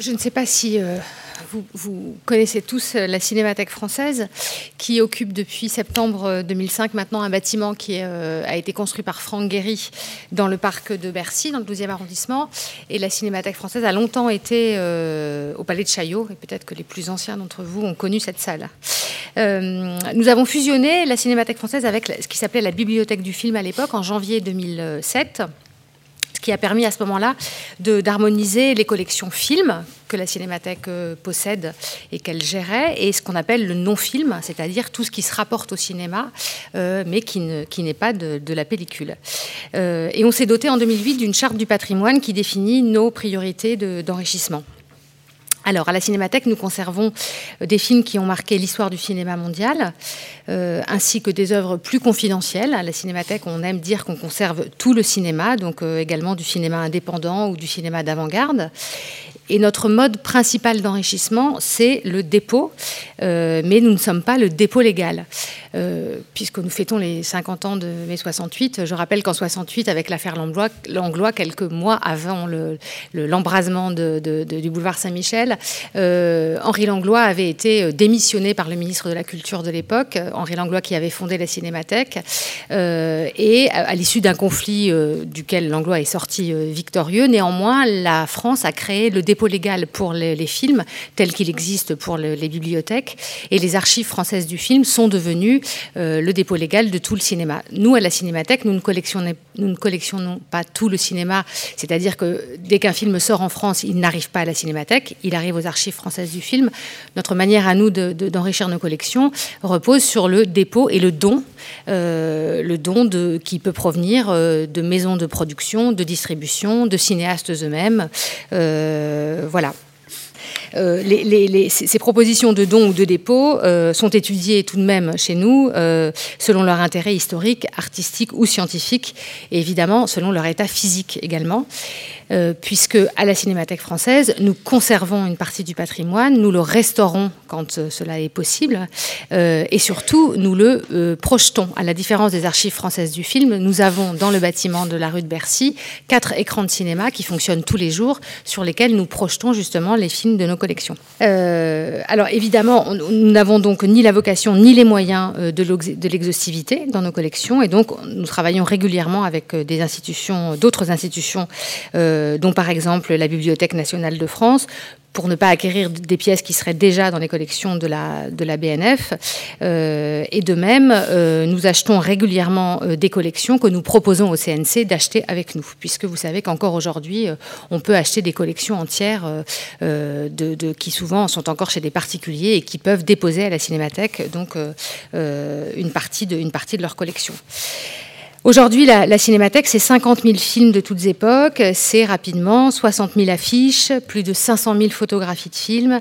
Je, ne sais pas si euh, vous, connaissez tous euh, la Cinémathèque française, qui occupe depuis septembre 2005 euh, maintenant un bâtiment qui a été construit par Franck Guéry dans le parc de Bercy, dans le 12e arrondissement. Et la Cinémathèque française a longtemps été au Palais de Chaillot, et peut-être que les plus anciens d'entre vous ont connu cette salle. nous avons fusionné la Cinémathèque française avec ce qui s'appelait la Bibliothèque du film à l'époque, en janvier 2007 qui a permis à ce moment-là d'harmoniser les collections films que la Cinémathèque euh, possède et qu'elle gérait, et ce qu'on appelle le non-film, c'est-à-dire tout ce qui se rapporte au cinéma, euh, mais qui n'est pas de, la pellicule. Euh, et on s'est doté en 2008 d'une charte du patrimoine qui définit nos priorités d'enrichissement. Alors, à la Cinémathèque, nous conservons euh, des films qui ont marqué l'histoire du cinéma mondial, euh, ainsi que des œuvres plus confidentielles. À la Cinémathèque, on aime dire qu'on conserve tout le cinéma, donc euh, également du cinéma indépendant ou du cinéma d'avant-garde. Et notre mode principal d'enrichissement, c'est le dépôt, mais nous ne sommes pas le dépôt légal. Euh, puisque nous fêtons les 50 ans de mai 68. Je rappelle qu'en 68, avec l'affaire Langlois, quelques mois avant l'embrasement du boulevard Saint-Michel, euh, Henri Langlois avait été euh, démissionné par le ministre de la Culture de l'époque, Henri Langlois qui avait fondé la Cinémathèque, et à, l'issue d'un conflit duquel Langlois est sorti victorieux, néanmoins, la France a créé le dépôt légal pour les, films, tel qu'il existe pour les bibliothèques, et les archives françaises du film sont devenues euh, le dépôt légal de tout le cinéma. Nous, à la Cinémathèque, nous ne collectionnons, pas tout le cinéma, c'est-à-dire que dès qu'un film sort en France, il n'arrive pas à la Cinémathèque, il arrive aux archives françaises du film. Notre manière à nous d'enrichir nos collections repose sur le dépôt et le don, euh, le don qui peut provenir euh, de maisons de production, de distribution, de cinéastes eux-mêmes. voilà. Euh, ces, propositions de dons ou de dépôt euh, sont étudiées tout de même chez nous euh, selon leur intérêt historique, artistique ou scientifique, et évidemment selon leur état physique également. Euh, puisque à la Cinémathèque française, nous conservons une partie du patrimoine, nous le restaurons quand euh, cela est possible, euh, et surtout nous le projetons. À la différence des archives françaises du film, nous avons dans le bâtiment de la rue de Bercy quatre écrans de cinéma qui fonctionnent tous les jours, sur lesquels nous projetons justement les films de nos collections. alors évidemment, nous n'avons donc ni la vocation ni les moyens de l'exhaustivité dans nos collections, et donc nous travaillons régulièrement avec des institutions, d'autres institutions. Dont par exemple la Bibliothèque nationale de France, pour ne pas acquérir des pièces qui seraient déjà dans les collections de la, BNF. Euh, et de même, euh, nous achetons régulièrement des collections que nous proposons au CNC d'acheter avec nous, puisque vous savez qu'encore aujourd'hui, on peut acheter des collections entières de, qui souvent sont encore chez des particuliers et qui peuvent déposer à la Cinémathèque donc une partie de leur collection. Aujourd'hui, la, Cinémathèque, c'est 50 000 films de toutes époques, c'est rapidement 60 000 affiches, plus de 500 000 photographies de films,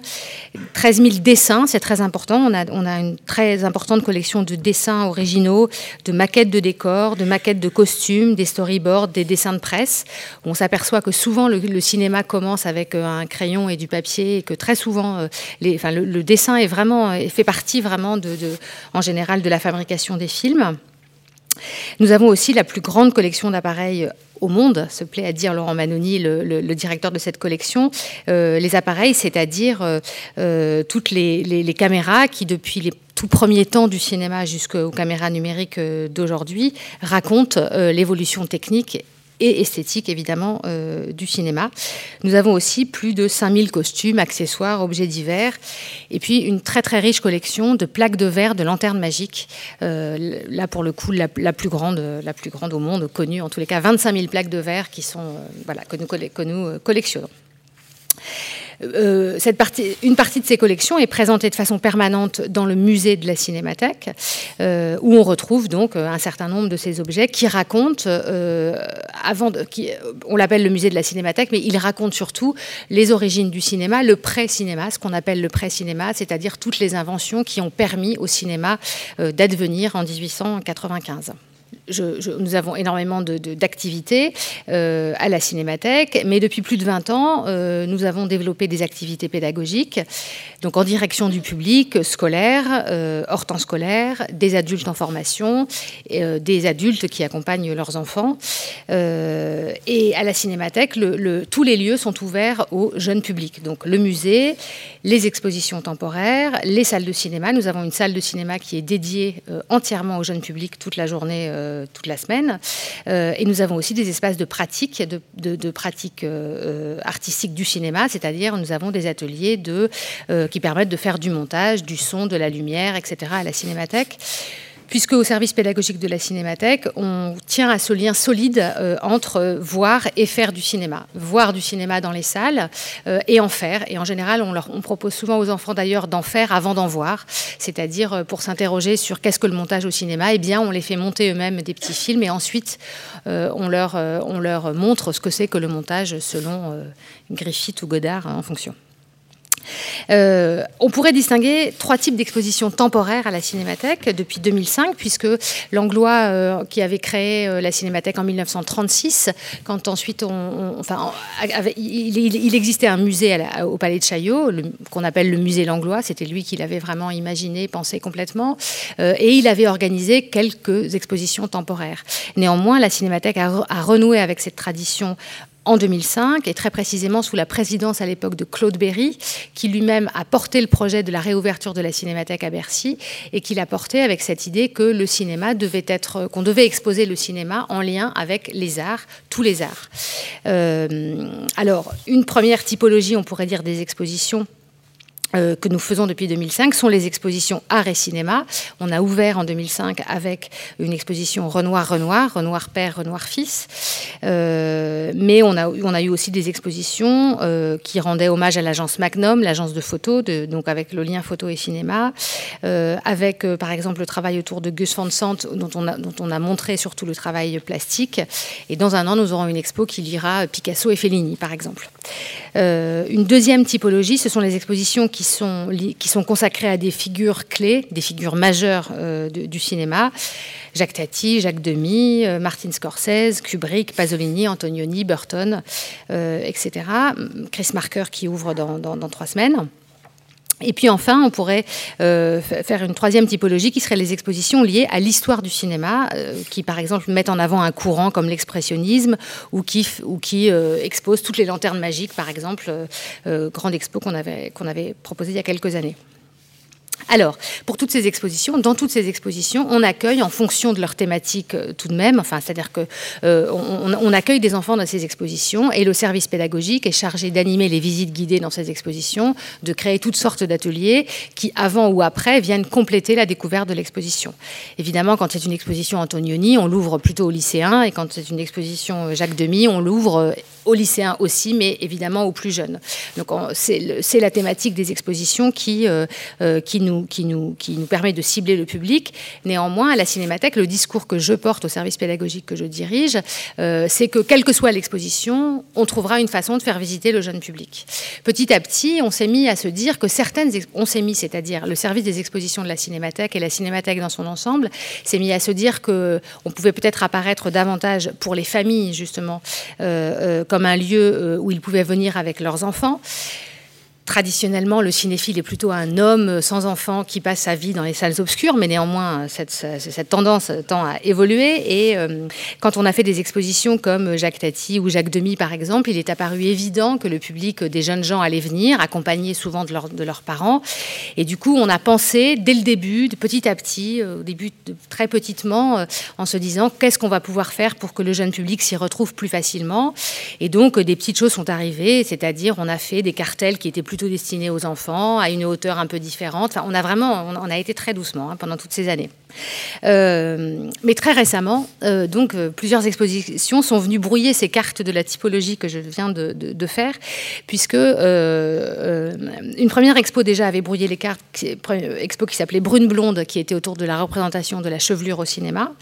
13 000 dessins, c'est très important. On a, on a, une très importante collection de dessins originaux, de maquettes de décors, de maquettes de costumes, des storyboards, des dessins de presse. On s'aperçoit que souvent le, cinéma commence avec euh, un crayon et du papier, et que très souvent euh, les, enfin, le, dessin est vraiment, fait partie vraiment de, de, en général de la fabrication des films. Nous avons aussi la plus grande collection d'appareils au monde, se plaît à dire Laurent Manoni, le, directeur de cette collection. Euh, les appareils, c'est-à-dire euh, euh, toutes les, caméras qui, depuis les tout premiers temps du cinéma jusqu'aux caméras numériques d'aujourd'hui, racontent l'évolution technique et esthétique évidemment euh, du cinéma. Nous avons aussi plus de 5000 costumes, accessoires, objets divers, et puis une très très riche collection de plaques de verre, de lanternes magiques. Euh, là pour le coup la, plus grande, la plus grande au monde, connue en tous les cas 25 000 plaques de verre qui sont euh, voilà que nous, que nous collectionnons. Euh, une partie de ces collections est présentée de façon permanente dans le musée de la Cinémathèque, euh, où on retrouve donc un certain nombre de ces objets qui racontent, euh, avant on l'appelle le musée de la Cinémathèque, mais il raconte surtout les origines du cinéma, le pré-cinéma, ce qu'on appelle le pré-cinéma, c'est-à-dire toutes les inventions qui ont permis au cinéma d'advenir en 1895. Nous avons énormément d'activités euh, à la Cinémathèque, mais depuis plus de 20 ans, euh, nous avons développé des activités pédagogiques, donc en direction du public, scolaire, euh, hors temps scolaire, des adultes en formation, des adultes qui accompagnent leurs enfants. et à la Cinémathèque, le, tous les lieux sont ouverts au jeune public, donc le musée, les expositions temporaires, les salles de cinéma. Nous avons une salle de cinéma qui est dédiée entièrement au jeune public toute la journée euh, toute la semaine. Euh, et nous avons aussi des espaces de pratique, de, de, pratique euh, artistique du cinéma, c'est-à-dire nous avons des ateliers de, qui permettent de faire du montage, du son, de la lumière, etc. à la cinémathèque puisque au service pédagogique de la Cinémathèque, on tient à ce lien solide euh, entre voir et faire du cinéma. Voir du cinéma dans les salles euh, et en faire. Et en général, on, propose souvent aux enfants d'ailleurs d'en faire avant d'en voir, c'est-à-dire euh, pour s'interroger sur qu'est-ce que le montage au cinéma, eh bien on les fait monter eux-mêmes des petits films et ensuite on, leur, on leur montre ce que c'est que le montage selon Griffith ou Godard hein, en fonction. Euh, on pourrait distinguer trois types d'expositions temporaires à la Cinémathèque depuis 2005, puisque Langlois, euh, qui avait créé euh, la Cinémathèque en 1936, quand ensuite enfin, il, existait un musée au Palais de Chaillot, qu'on appelle le musée Langlois, c'était lui qui l'avait vraiment imaginé, pensé complètement, et il avait organisé quelques expositions temporaires. Néanmoins, la Cinémathèque a renoué avec cette tradition en 2005, et très précisément sous la présidence à l'époque de Claude Berry, qui lui-même a porté le projet de la réouverture de la Cinémathèque à Bercy, et qui l'a porté avec cette idée que le cinéma devait être, qu'on devait exposer le cinéma en lien avec les arts, tous les arts. Euh, alors, une première typologie, on pourrait dire des expositions que nous faisons depuis 2005 sont les expositions art et cinéma. On a ouvert en 2005 avec une exposition Renoir-Renoir, Renoir père, Renoir fils. Euh, mais on a, on a eu aussi des expositions euh, qui rendaient hommage à l'agence Magnum, l'agence de photo, de, donc avec le lien photo et cinéma, avec par exemple le travail autour de Gus Van Sant, dont on, a, dont on a montré surtout le travail plastique. Et dans un an, nous aurons une expo qui lira Picasso et Fellini, par exemple. une deuxième typologie, ce sont les expositions qui qui sont, consacrés à des figures clés, des figures majeures euh, du cinéma. Jacques Tati, Jacques Demy, euh, Martin Scorsese, Kubrick, Pasolini, Antonioni, Burton, euh, etc. Chris Marker qui ouvre dans trois semaines. Et puis enfin, on pourrait euh, faire une troisième typologie qui serait les expositions liées à l'histoire du cinéma, euh, qui par exemple mettent en avant un courant comme l'expressionnisme ou qui, euh, exposent toutes les lanternes magiques, par exemple, grande expo qu'on avait, qu'on avait proposé il y a quelques années. Alors, pour toutes ces expositions, dans toutes ces expositions, on accueille en fonction de leur thématique euh, tout de même, enfin, c'est-à-dire que euh, on, accueille des enfants dans ces expositions et le service pédagogique est chargé d'animer les visites guidées dans ces expositions, de créer toutes sortes d'ateliers qui, avant ou après, viennent compléter la découverte de l'exposition. Évidemment, quand c'est une exposition Antonioni, on l'ouvre plutôt aux lycéens et quand c'est une exposition euh, Jacques Demy, on l'ouvre aux lycéens aussi, mais évidemment aux plus jeunes. Donc c'est la thématique des expositions qui, qui nous qui, nous, permet de cibler le public. Néanmoins, à la Cinémathèque, le discours que je porte au service pédagogique que je dirige, euh, c'est que quelle que soit l'exposition, on trouvera une façon de faire visiter le jeune public. Petit à petit, on s'est mis à se dire que certaines... On s'est mis, c'est-à-dire le service des expositions de la Cinémathèque et la Cinémathèque dans son ensemble, s'est mis à se dire que on pouvait peut-être apparaître davantage pour les familles, justement, euh, euh, comme un lieu où ils pouvaient venir avec leurs enfants. Traditionnellement, le cinéphile est plutôt un homme sans enfant qui passe sa vie dans les salles obscures, mais néanmoins, cette, cette tendance tend à évoluer. Et euh, quand on a fait des expositions comme Jacques Tati ou Jacques Demy, par exemple, il est apparu évident que le public des jeunes gens allait venir, accompagné souvent de, de leurs parents. Et du coup, on a pensé dès le début, petit à petit, euh, au début très petitement, euh, en se disant qu'est-ce qu'on va pouvoir faire pour que le jeune public s'y retrouve plus facilement? Et donc, des petites choses sont arrivées, c'est-à-dire on a fait des cartels qui étaient plus plutôt destiné aux enfants, à une hauteur un peu différente. on a vraiment, on a été très doucement hein, pendant toutes ces années. Euh, mais très récemment, euh, donc euh, plusieurs expositions sont venues brouiller ces cartes de la typologie que je viens de, faire, puisque une première expo déjà avait brouillé les cartes, expo qui s'appelait Brune blonde, qui était autour de la représentation de la chevelure au cinéma,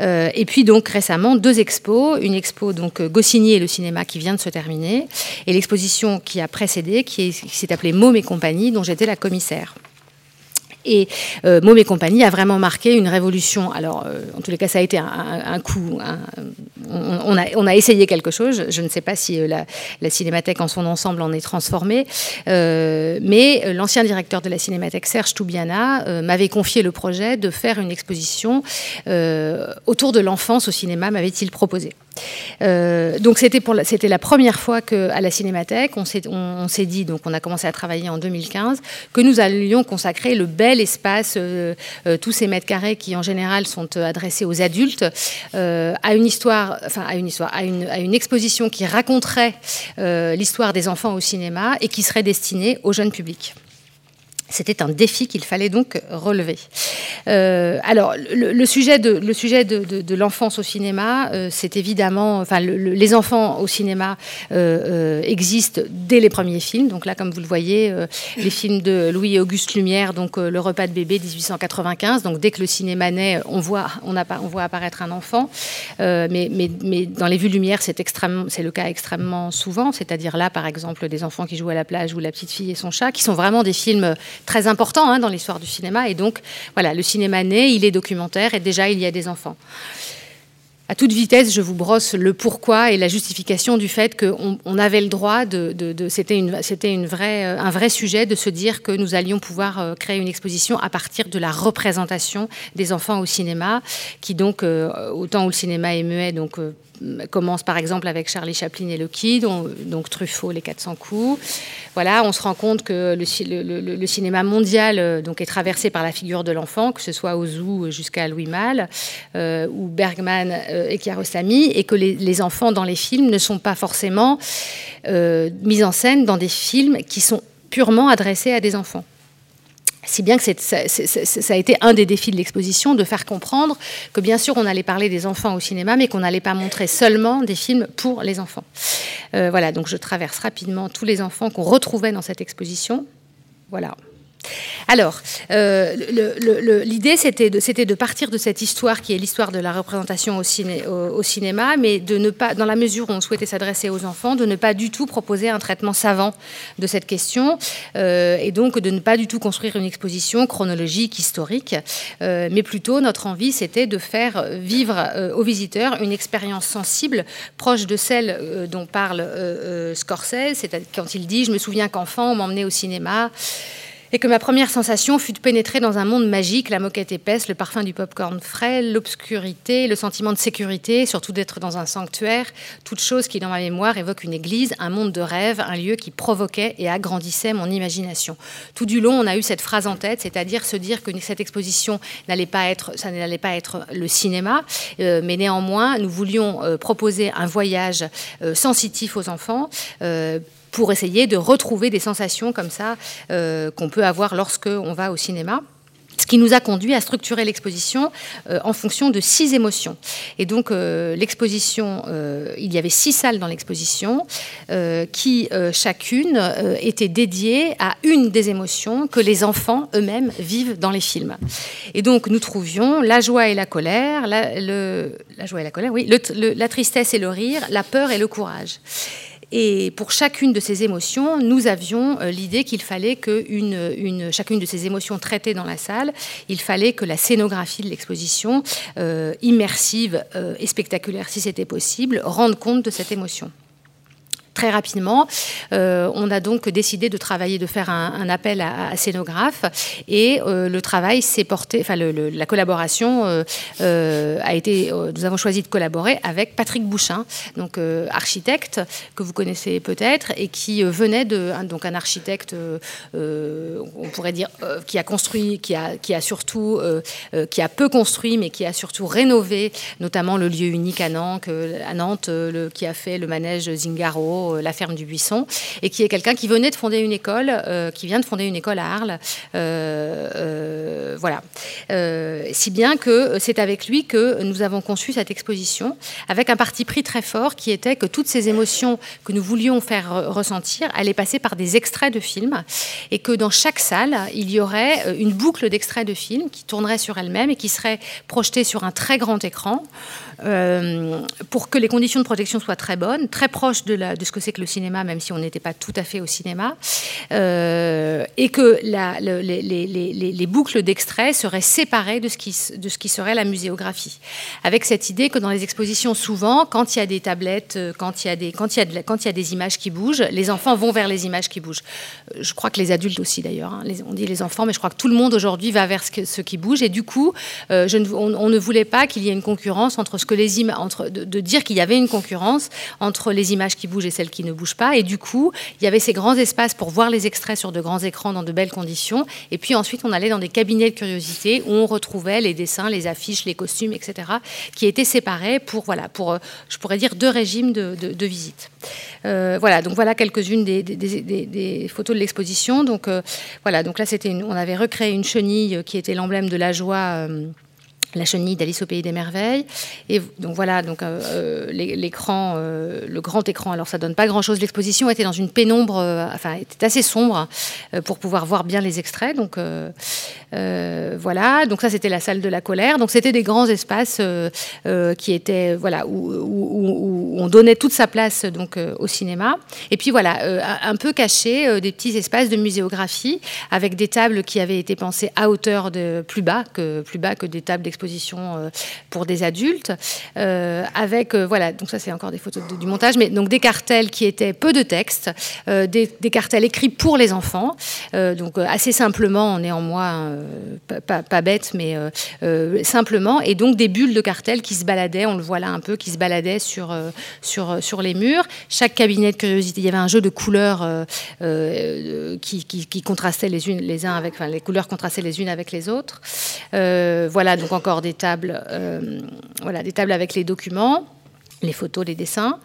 et puis donc récemment deux expos, une expo donc Goscinny et le cinéma qui vient de se terminer, et l'exposition qui a précédé, qui s'est appelée Môme et compagnie, dont j'étais la commissaire. Et euh, et compagnie a vraiment marqué une révolution. Alors, euh, en tous les cas, ça a été un, coup. On, a, essayé quelque chose. Je ne sais pas si euh, la, Cinémathèque en son ensemble en est transformée. Euh, mais l'ancien directeur de la Cinémathèque, Serge Toubiana, m'avait confié le projet de faire une exposition autour de l'enfance au cinéma, m'avait-il proposé. Euh, donc c'était la première fois que à la Cinémathèque on s'est dit donc on a commencé à travailler en 2015 que nous allions consacrer le bel espace euh, euh, tous ces mètres carrés qui en général sont adressés aux adultes à une histoire enfin à une exposition qui raconterait l'histoire des enfants au cinéma et qui serait destinée au jeune public. C'était un défi qu'il fallait donc relever. Euh, alors, le, sujet de, le sujet de, l'enfance au cinéma, euh, c'est évidemment, enfin, les enfants au cinéma euh, existent dès les premiers films. Donc là, comme vous le voyez, les films de Louis-Auguste Lumière, donc Le repas de bébé 1895. Donc dès que le cinéma naît, on voit, on, on voit apparaître un enfant. mais, mais, mais, dans les vues Lumière, c'est c'est le cas extrêmement souvent. C'est-à-dire là, par exemple, des enfants qui jouent à la plage ou La petite fille et son chat, qui sont vraiment des films très important hein, dans l'histoire du cinéma. Et donc, voilà, le cinéma naît, il est documentaire et déjà il y a des enfants. À toute vitesse, je vous brosse le pourquoi et la justification du fait qu'on on avait le droit de. c'était une, vraie, un vrai sujet de se dire que nous allions pouvoir euh, créer une exposition à partir de la représentation des enfants au cinéma, qui donc, euh, autant où le cinéma est muet, donc euh, commence par exemple avec Charlie Chaplin et le Kid, donc Truffaut, les 400 coups. Voilà, on se rend compte que le, cinéma mondial euh, donc est traversé par la figure de l'enfant, que ce soit Ozu jusqu'à Louis Malle euh, ou Bergman euh, et Kiarostami, et que les, enfants dans les films ne sont pas forcément mis en scène dans des films qui sont purement adressés à des enfants. Si bien que ça, a été un des défis de l'exposition, de faire comprendre que bien sûr on allait parler des enfants au cinéma, mais qu'on n'allait pas montrer seulement des films pour les enfants. Euh, voilà, donc je traverse rapidement tous les enfants qu'on retrouvait dans cette exposition. Voilà. Alors, euh, l'idée, c'était de, partir de cette histoire qui est l'histoire de la représentation au, cinéma, mais de ne pas, dans la mesure où on souhaitait s'adresser aux enfants, de ne pas du tout proposer un traitement savant de cette question, euh, et donc de ne pas du tout construire une exposition chronologique, historique, euh, mais plutôt notre envie, c'était de faire vivre aux visiteurs une expérience sensible, proche de celle dont parle Scorsese, c'est-à-dire quand il dit, je me souviens qu'enfant, on m'emmenait au cinéma et que ma première sensation fut de pénétrer dans un monde magique, la moquette épaisse, le parfum du popcorn frais, l'obscurité, le sentiment de sécurité, surtout d'être dans un sanctuaire, toute chose qui dans ma mémoire évoque une église, un monde de rêve, un lieu qui provoquait et agrandissait mon imagination. Tout du long, on a eu cette phrase en tête, c'est-à-dire se dire que cette exposition n'allait pas être, ça n'allait pas être le cinéma, euh, mais néanmoins, nous voulions euh, proposer un voyage euh, sensitif aux enfants pour essayer de retrouver des sensations comme ça euh, qu'on peut avoir lorsque on va au cinéma. Ce qui nous a conduit à structurer l'exposition euh, en fonction de six émotions. Et donc, euh, l'exposition, il y avait six salles dans l'exposition qui, chacune, était dédiée à une des émotions que les enfants eux-mêmes vivent dans les films. Et donc, nous trouvions la joie et la colère, la, joie et la colère, oui, la tristesse et le rire, la peur et le courage. Et pour chacune de ces émotions, nous avions euh, l'idée qu'il fallait que une, chacune de ces émotions traitées dans la salle, il fallait que la scénographie de l'exposition, euh, immersive euh, et spectaculaire si c'était possible, rende compte de cette émotion très rapidement. Euh, on a donc décidé de travailler, de faire un, appel à, à, scénographe et euh, le travail s'est porté, enfin la collaboration euh, a été, nous avons choisi de collaborer avec Patrick Bouchin, donc architecte que vous connaissez peut-être et qui venait de, donc un architecte, on pourrait dire, qui a construit, qui a, qui a surtout, qui a peu construit mais qui a surtout rénové, notamment le lieu unique à Nantes, à Nantes qui a fait le manège Zingaro, euh, la ferme du Buisson, et qui est quelqu'un qui venait de fonder une école, euh, qui vient de fonder une école à Arles. Euh, voilà. si bien que c'est avec lui que nous avons conçu cette exposition, avec un parti pris très fort qui était que toutes ces émotions que nous voulions faire ressentir allaient passer par des extraits de films, et que dans chaque salle, il y aurait une boucle d'extraits de films qui tournerait sur elle-même et qui serait projetée sur un très grand écran. Euh, pour que les conditions de protection soient très bonnes, très proches de, ce que c'est que le cinéma, même si on n'était pas tout à fait au cinéma, et que les, les, les, boucles d'extraits seraient séparées de ce, qui, serait la muséographie. Avec cette idée que dans les expositions, souvent, quand il y a des tablettes, quand il y a des, images qui bougent, les enfants vont vers les images qui bougent. Je crois que les adultes aussi d'ailleurs. Hein. on dit les enfants, mais je crois que tout le monde aujourd'hui va vers ce, qui bouge. Et du coup, ne, on, ne voulait pas qu'il y ait une concurrence entre que les entre de, de dire qu'il y avait une concurrence entre les images qui bougent et celles qui ne bougent pas. Et du coup, il y avait ces grands espaces pour voir les extraits sur de grands écrans dans de belles conditions. Et puis ensuite, on allait dans des cabinets de curiosité où on retrouvait les dessins, les affiches, les costumes, etc., qui étaient séparés pour, voilà, pour, euh, je pourrais dire, deux régimes de, de, visite. Euh, voilà, donc voilà quelques-unes des, des, photos de l'exposition. Donc euh, voilà, donc là, c'était, on avait recréé une chenille qui était l'emblème de la joie la chenille d'Alice au pays des merveilles. Et donc voilà, donc euh, euh, l'écran, euh, le grand écran. Alors ça donne pas grand-chose. L'exposition était dans une pénombre, enfin était assez sombre pour pouvoir voir bien les extraits. Donc voilà, donc ça c'était la salle de la colère. Donc c'était des grands espaces qui étaient voilà où, on donnait toute sa place donc au cinéma. Et puis voilà, un peu cachés des petits espaces de muséographie avec des tables qui avaient été pensées à hauteur de plus bas que plus bas que des tables d'exposition euh, pour des adultes, euh, avec euh, voilà, donc ça c'est encore des photos du montage, mais donc des cartels qui étaient peu de texte, des, cartels écrits pour les enfants, donc assez simplement, néanmoins pas, pas, bête, mais simplement, et donc des bulles de cartels qui se baladaient, on le voit là un peu, qui se baladaient sur sur sur les murs. Chaque cabinet de curiosité, il y avait un jeu de couleurs qui, qui, contrastaient les unes les uns avec, enfin les couleurs contrastaient les unes avec les autres. voilà, donc encore des tables, euh, voilà, des tables avec les documents, les photos, les dessins.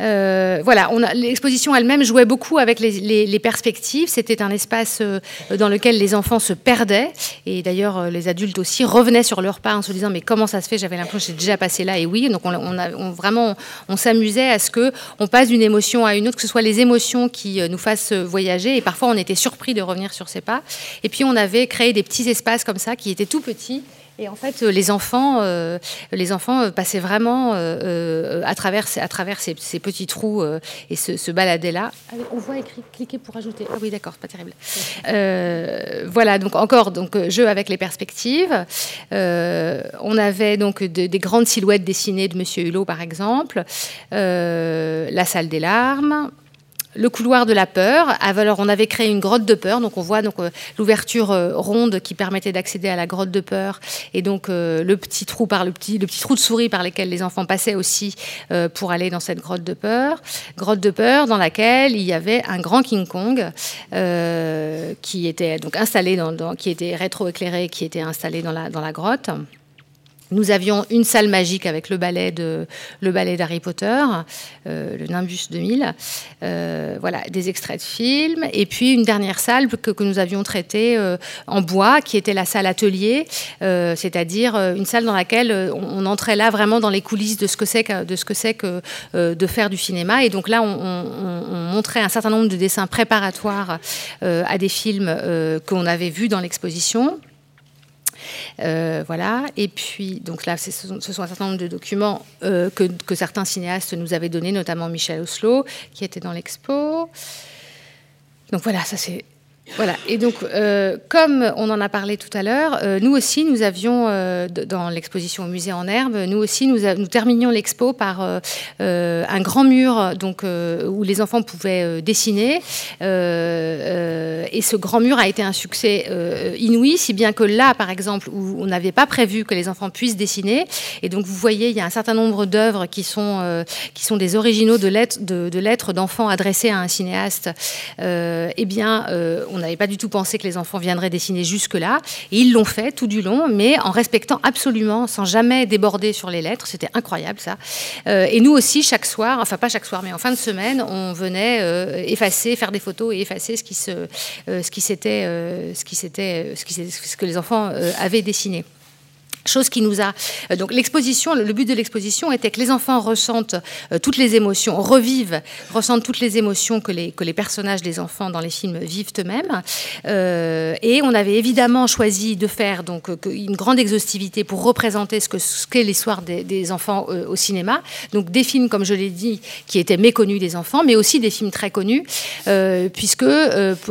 Euh, voilà, l'exposition elle-même jouait beaucoup avec les, perspectives. C'était un espace euh, dans lequel les enfants se perdaient. Et d'ailleurs, les adultes aussi revenaient sur leur pas en se disant Mais comment ça se fait? J'avais l'impression que j'ai déjà passé là. Et oui, donc on, on, vraiment, on s'amusait à ce que on passe d'une émotion à une autre, que ce soit les émotions qui nous fassent voyager. Et parfois, on était surpris de revenir sur ses pas. Et puis, on avait créé des petits espaces comme ça qui étaient tout petits et en fait, les enfants, euh, les enfants euh, passaient vraiment euh, à travers, à travers ces, petits trous et se, baladaient là. on voit écrit cliquer pour ajouter. Ah oui, d'accord, pas terrible. voilà, donc encore donc jeu avec les perspectives. on avait donc des grandes silhouettes dessinées de Monsieur Hulot, par exemple. la salle des larmes le couloir de la peur. Alors, on avait créé une grotte de peur. Donc, on voit donc euh, l'ouverture euh, ronde qui permettait d'accéder à la grotte de peur, et donc euh, le petit trou par le petit, le trou de souris par lequel les enfants passaient aussi pour aller dans cette grotte de peur. Grotte de peur dans laquelle il y avait un grand King Kong qui était donc installé qui était rétroéclairé, qui était installé dans la grotte. Nous avions une salle magique avec le ballet d'Harry Potter, euh, le Nimbus 2000. Euh, voilà, des extraits de films. Et puis une dernière salle que, nous avions traitée euh, en bois, qui était la salle atelier, c'est-à-dire une salle dans laquelle on, entrait là vraiment dans les coulisses de ce que c'est que de ce que c'est que de faire du cinéma. Et donc là, on, on, montrait un certain nombre de dessins préparatoires à des films qu'on avait vus dans l'exposition. Euh, voilà. Et puis, donc là, ce sont, un certain nombre de documents euh, que, que, certains cinéastes nous avaient donnés, notamment Michel Oslo, qui était dans l'expo. Donc voilà, ça c'est voilà. Et donc, euh, comme on en a parlé tout à l'heure, euh, nous aussi, nous avions, euh, dans l'exposition au musée en herbe, nous aussi, nous, terminions l'expo par un grand mur donc, où les enfants pouvaient dessiner. et ce grand mur a été un succès inouï, si bien que là, par exemple, où on n'avait pas prévu que les enfants puissent dessiner, et donc vous voyez, il y a un certain nombre d'œuvres qui, sont qui sont des originaux de lettres de, lettres d'enfants adressées à un cinéaste. eh bien, on n'avait pas du tout pensé que les enfants viendraient dessiner jusque-là. Et ils l'ont fait tout du long, mais en respectant absolument, sans jamais déborder sur les lettres. C'était incroyable ça. Euh, et nous aussi, chaque soir, enfin pas chaque soir, mais en fin de semaine, on venait euh, effacer, faire des photos et effacer ce qui se, euh, ce qui s'était, ce ce que les enfants avaient dessiné. Chose qui nous a. Euh, donc, l'exposition, le but de l'exposition était que les enfants ressentent euh, toutes les émotions, revivent, ressentent toutes les émotions que les, que les personnages des enfants dans les films vivent eux-mêmes. Euh, et on avait évidemment choisi de faire donc une grande exhaustivité pour représenter ce qu'est ce l'histoire des, des, enfants au cinéma. Donc, des films, comme je l'ai dit, qui étaient méconnus des enfants, mais aussi des films très connus, puisque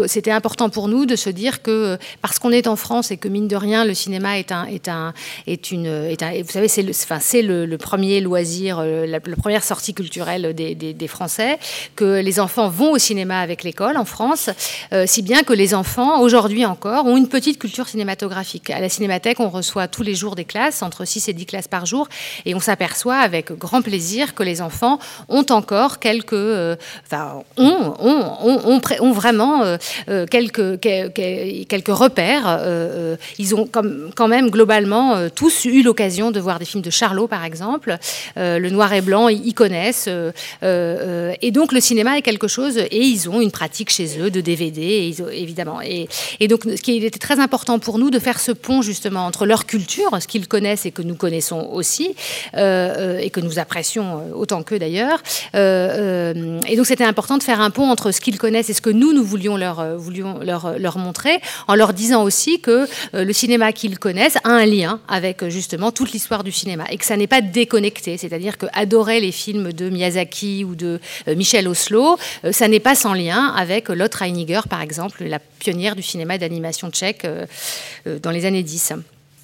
c'était important pour nous de se dire que parce qu'on est en France et que, mine de rien, le cinéma est un. Est un est une, vous savez, c'est le, enfin, c'est le, premier loisir, euh, la, première sortie culturelle des, des, Français, que les enfants vont au cinéma avec l'école en France, euh, si bien que les enfants, aujourd'hui encore, ont une petite culture cinématographique. À la Cinémathèque, on reçoit tous les jours des classes, entre 6 et 10 classes par jour, et on s'aperçoit avec grand plaisir que les enfants ont encore quelques, euh, enfin, ont, ont, ont, ont vraiment quelques, quelques, quelques repères. ils ont quand même globalement tous eu l'occasion de voir des films de Charlot, par exemple. Euh, le noir et blanc, ils, connaissent. Euh, euh, et donc, le cinéma est quelque chose, et ils ont une pratique chez eux de DVD, évidemment. Et, donc, ce qui était très important pour nous, de faire ce pont, justement, entre leur culture, ce qu'ils connaissent et que nous connaissons aussi, et que nous apprécions autant qu'eux, d'ailleurs. et donc, c'était important de faire un pont entre ce qu'ils connaissent et ce que nous, nous voulions leur, voulions leur, leur montrer, en leur disant aussi que le cinéma qu'ils connaissent a un lien avec avec justement toute l'histoire du cinéma et que ça n'est pas déconnecté. C'est-à-dire que adorer les films de Miyazaki ou de euh, Michel Oslo, euh, ça n'est pas sans lien avec Lotte Reiniger, par exemple, la pionnière du cinéma d'animation tchèque euh, dans les années 10.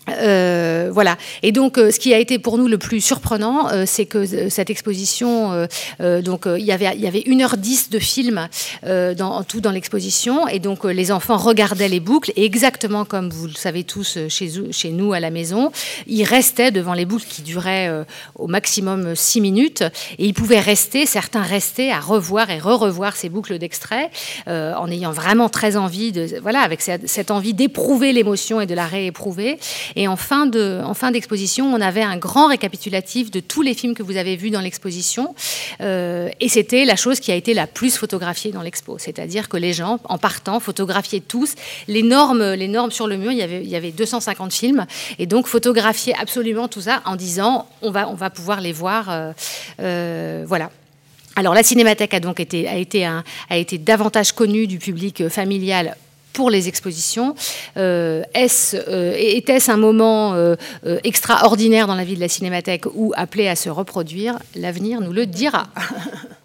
Euh, voilà. Et donc, euh, ce qui a été pour nous le plus surprenant, euh, c'est que cette exposition, donc il y avait il y avait 1h10 de film dans, tout dans l'exposition, et donc les enfants regardaient les boucles, et exactement comme vous le savez tous chez, chez nous à la maison, ils restaient devant les boucles qui duraient au maximum 6 minutes, et ils pouvaient rester, certains rester à revoir et re-revoir ces boucles d'extrait, en ayant vraiment très envie de, voilà, avec cette envie d'éprouver l'émotion et de la rééprouver. Et en fin, d'exposition, on avait un grand récapitulatif de tous les films que vous avez vus dans l'exposition. Euh, et c'était la chose qui a été la plus photographiée dans l'expo. C'est-à-dire que les gens, en partant, photographiaient tous les normes, sur le mur. Il y, avait, il y avait 250 films. Et donc, photographier absolument tout ça en disant on va, pouvoir les voir. Euh, euh, voilà. Alors la Cinémathèque a donc a été davantage connue du public familial pour les expositions. Euh, est-ce, euh, était-ce un moment euh, extraordinaire dans la vie de la Cinémathèque ou appelé à se reproduire? L'avenir nous le dira.